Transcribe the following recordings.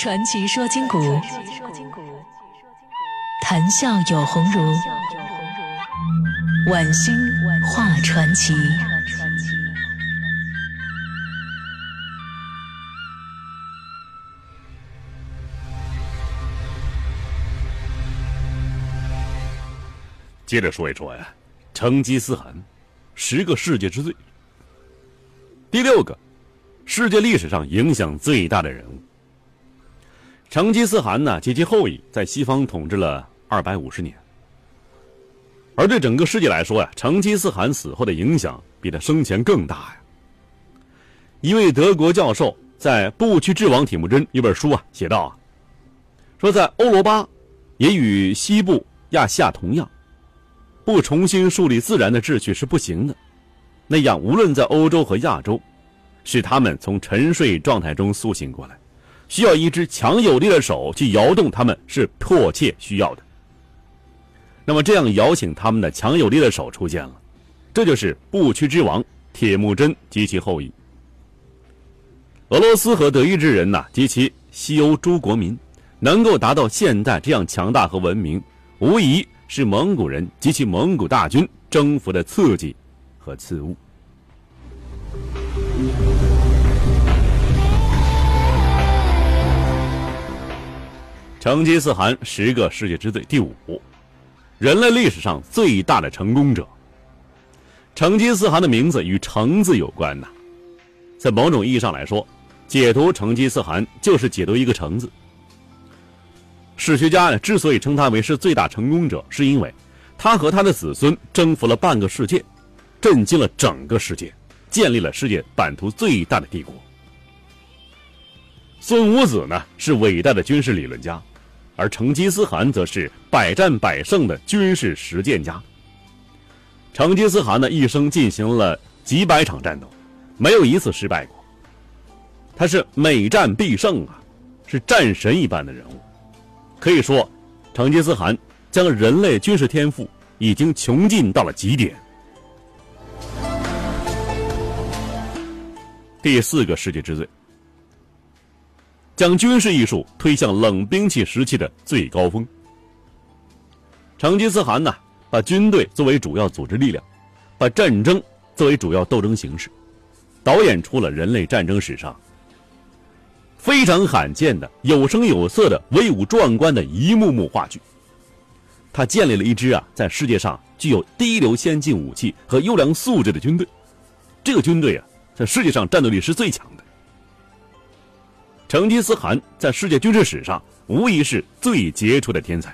传奇说今古，谈笑有鸿儒。晚星画传奇。接着说一说呀，成吉思汗，十个世界之最。第六个，世界历史上影响最大的人物。成吉思汗呢及其后裔在西方统治了二百五十年，而对整个世界来说呀，成吉思汗死后的影响比他生前更大呀。一位德国教授在《不屈之王铁木真》一本书啊写道啊，说在欧罗巴，也与西部亚细亚同样。不重新树立自然的秩序是不行的，那样无论在欧洲和亚洲，使他们从沉睡状态中苏醒过来，需要一只强有力的手去摇动他们，是迫切需要的。那么这样摇醒他们的强有力的手出现了，这就是不屈之王铁木真及其后裔。俄罗斯和德意志人呐及其西欧诸国民，能够达到现代这样强大和文明，无疑。是蒙古人及其蒙古大军征服的刺激和刺物。成吉思汗十个世界之最第五，人类历史上最大的成功者。成吉思汗的名字与“成”字有关呐，在某种意义上来说，解读成吉思汗就是解读一个“成”字。史学家呢，之所以称他为是最大成功者，是因为他和他的子孙征服了半个世界，震惊了整个世界，建立了世界版图最大的帝国。孙武子呢是伟大的军事理论家，而成吉思汗则是百战百胜的军事实践家。成吉思汗呢一生进行了几百场战斗，没有一次失败过。他是每战必胜啊，是战神一般的人物。可以说，成吉思汗将人类军事天赋已经穷尽到了极点。第四个世界之最，将军事艺术推向冷兵器时期的最高峰。成吉思汗呢，把军队作为主要组织力量，把战争作为主要斗争形式，导演出了人类战争史上。非常罕见的有声有色的威武壮观的一幕幕话剧。他建立了一支啊，在世界上具有第一流先进武器和优良素质的军队。这个军队啊，在世界上战斗力是最强。成吉思汗在世界军事史上无疑是最杰出的天才。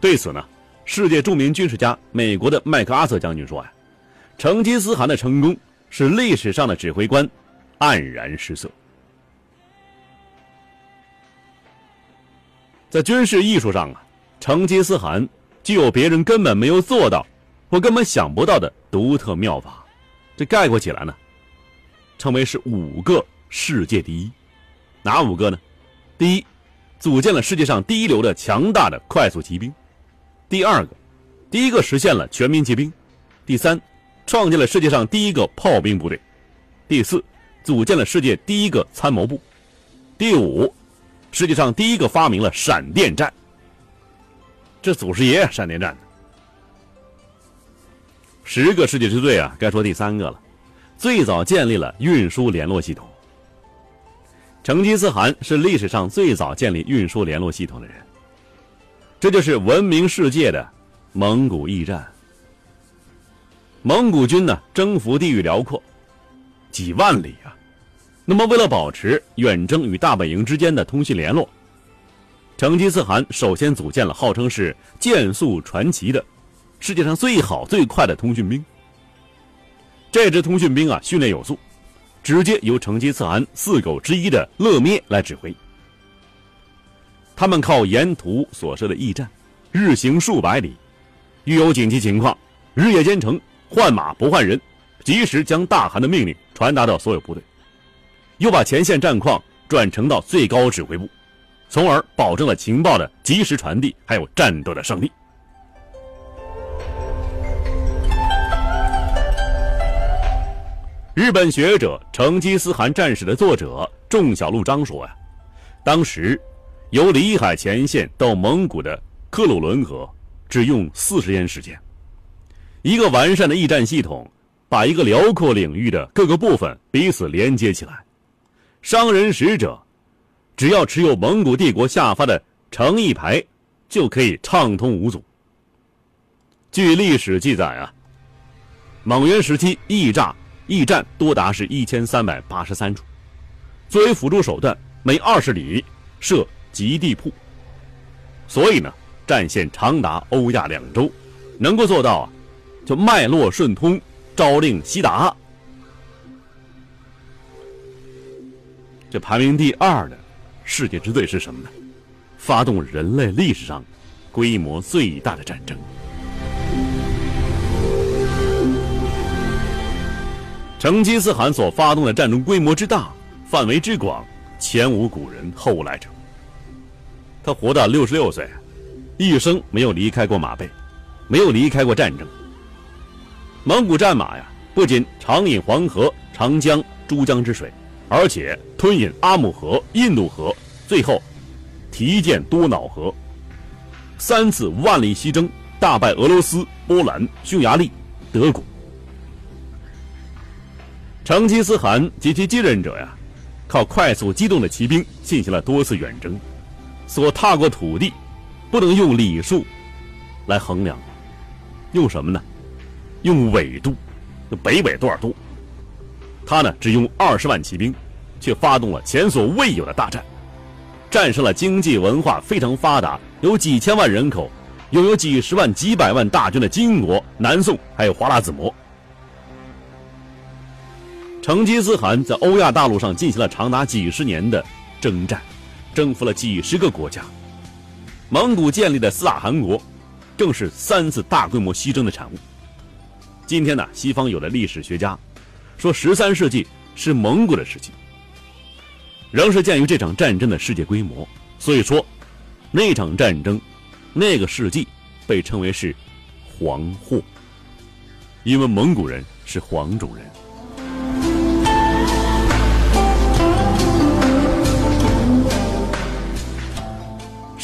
对此呢，世界著名军事家美国的麦克阿瑟将军说呀：“成吉思汗的成功使历史上的指挥官黯然失色。”在军事艺术上啊，成吉思汗具有别人根本没有做到，或根本想不到的独特妙法。这概括起来呢，称为是五个世界第一。哪五个呢？第一，组建了世界上第一流的强大的快速骑兵；第二个，第一个实现了全民皆兵；第三，创建了世界上第一个炮兵部队；第四，组建了世界第一个参谋部；第五。世界上第一个发明了闪电战，这祖师爷闪电战十个世界之最啊，该说第三个了，最早建立了运输联络系统。成吉思汗是历史上最早建立运输联络系统的人，这就是闻名世界的蒙古驿站。蒙古军呢，征服地域辽阔，几万里啊。那么，为了保持远征与大本营之间的通讯联络，成吉思汗首先组建了号称是箭速传奇的世界上最好最快的通讯兵。这支通讯兵啊，训练有素，直接由成吉思汗四狗之一的勒咩来指挥。他们靠沿途所设的驿站，日行数百里，遇有紧急情况，日夜兼程，换马不换人，及时将大汗的命令传达到所有部队。又把前线战况转呈到最高指挥部，从而保证了情报的及时传递，还有战斗的胜利。日本学者《成吉思汗战史》的作者仲小路章说：“呀，当时由里海前线到蒙古的克鲁伦河只用四十天时间。一个完善的驿站系统，把一个辽阔领域的各个部分彼此连接起来。商人使者只要持有蒙古帝国下发的诚意牌，就可以畅通无阻。据历史记载啊，蒙元时期驿站驿站多达是一千三百八十三处，作为辅助手段，每二十里设极地铺。所以呢，战线长达欧亚两洲，能够做到啊。就脉络顺通，朝令夕达。这排名第二的世界之最是什么呢？发动人类历史上规模最大的战争。成吉思汗所发动的战争规模之大，范围之广，前无古人后无来者。他活到六十六岁，一生没有离开过马背，没有离开过战争。蒙古战马呀，不仅常饮黄河、长江、珠江之水，而且吞饮阿姆河、印度河，最后提剑多瑙河。三次万里西征，大败俄罗斯、波兰、匈牙利、德国。成吉思汗及其继任者呀，靠快速机动的骑兵进行了多次远征，所踏过土地，不能用里数来衡量，用什么呢？用纬度，北纬多少度？他呢，只用二十万骑兵，却发动了前所未有的大战，战胜了经济文化非常发达、有几千万人口、拥有几十万、几百万大军的金国、南宋，还有花剌子模。成吉思汗在欧亚大陆上进行了长达几十年的征战，征服了几十个国家。蒙古建立的四大汗国，正是三次大规模西征的产物。今天呢，西方有的历史学家说，十三世纪是蒙古的时期。仍是鉴于这场战争的世界规模，所以说那场战争，那个世纪被称为是黄祸，因为蒙古人是黄种人。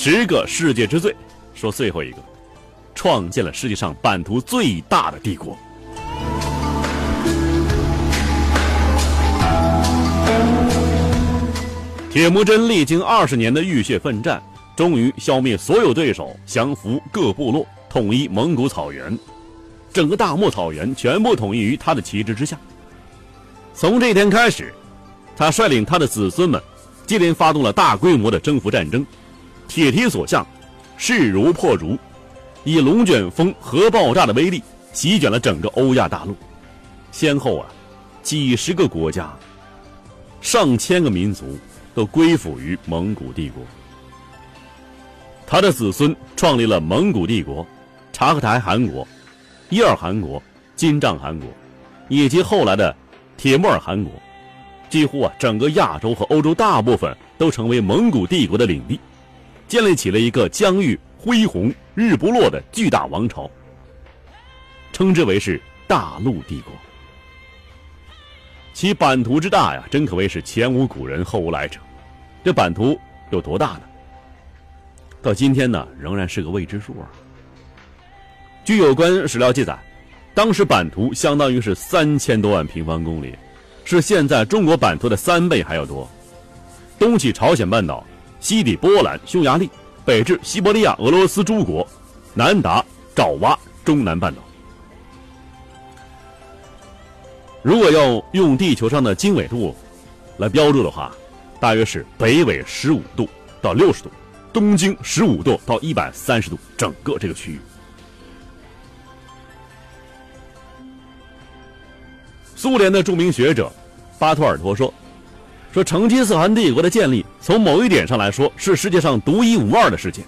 十个世界之最，说最后一个，创建了世界上版图最大的帝国。铁木真历经二十年的浴血奋战，终于消灭所有对手，降服各部落，统一蒙古草原，整个大漠草原全部统一于他的旗帜之下。从这天开始，他率领他的子孙们，接连发动了大规模的征服战争，铁蹄所向，势如破竹，以龙卷风、核爆炸的威力席卷了整个欧亚大陆，先后啊，几十个国家，上千个民族。都归附于蒙古帝国。他的子孙创立了蒙古帝国、察合台汗国、伊尔汗国、金帐汗国，以及后来的铁木尔汗国。几乎啊，整个亚洲和欧洲大部分都成为蒙古帝国的领地，建立起了一个疆域恢宏、日不落的巨大王朝，称之为是大陆帝国。其版图之大呀，真可谓是前无古人后无来者。这版图有多大呢？到今天呢，仍然是个未知数啊。据有关史料记载，当时版图相当于是三千多万平方公里，是现在中国版图的三倍还要多。东起朝鲜半岛，西抵波兰、匈牙利，北至西伯利亚、俄罗斯诸国，南达爪哇、中南半岛。如果要用地球上的经纬度来标注的话，大约是北纬十五度到六十度，东经十五度到一百三十度，整个这个区域。苏联的著名学者巴托尔托说：“说成吉思汗帝国的建立，从某一点上来说，是世界上独一无二的事件，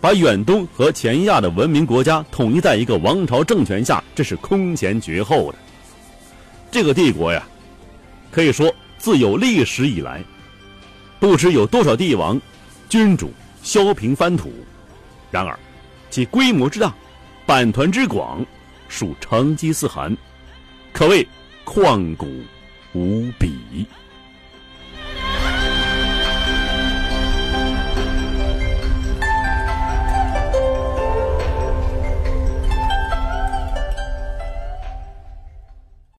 把远东和前亚的文明国家统一在一个王朝政权下，这是空前绝后的。这个帝国呀，可以说。”自有历史以来，不知有多少帝王、君主削平翻土，然而其规模之大、版图之广，属成吉思汗，可谓旷古无比。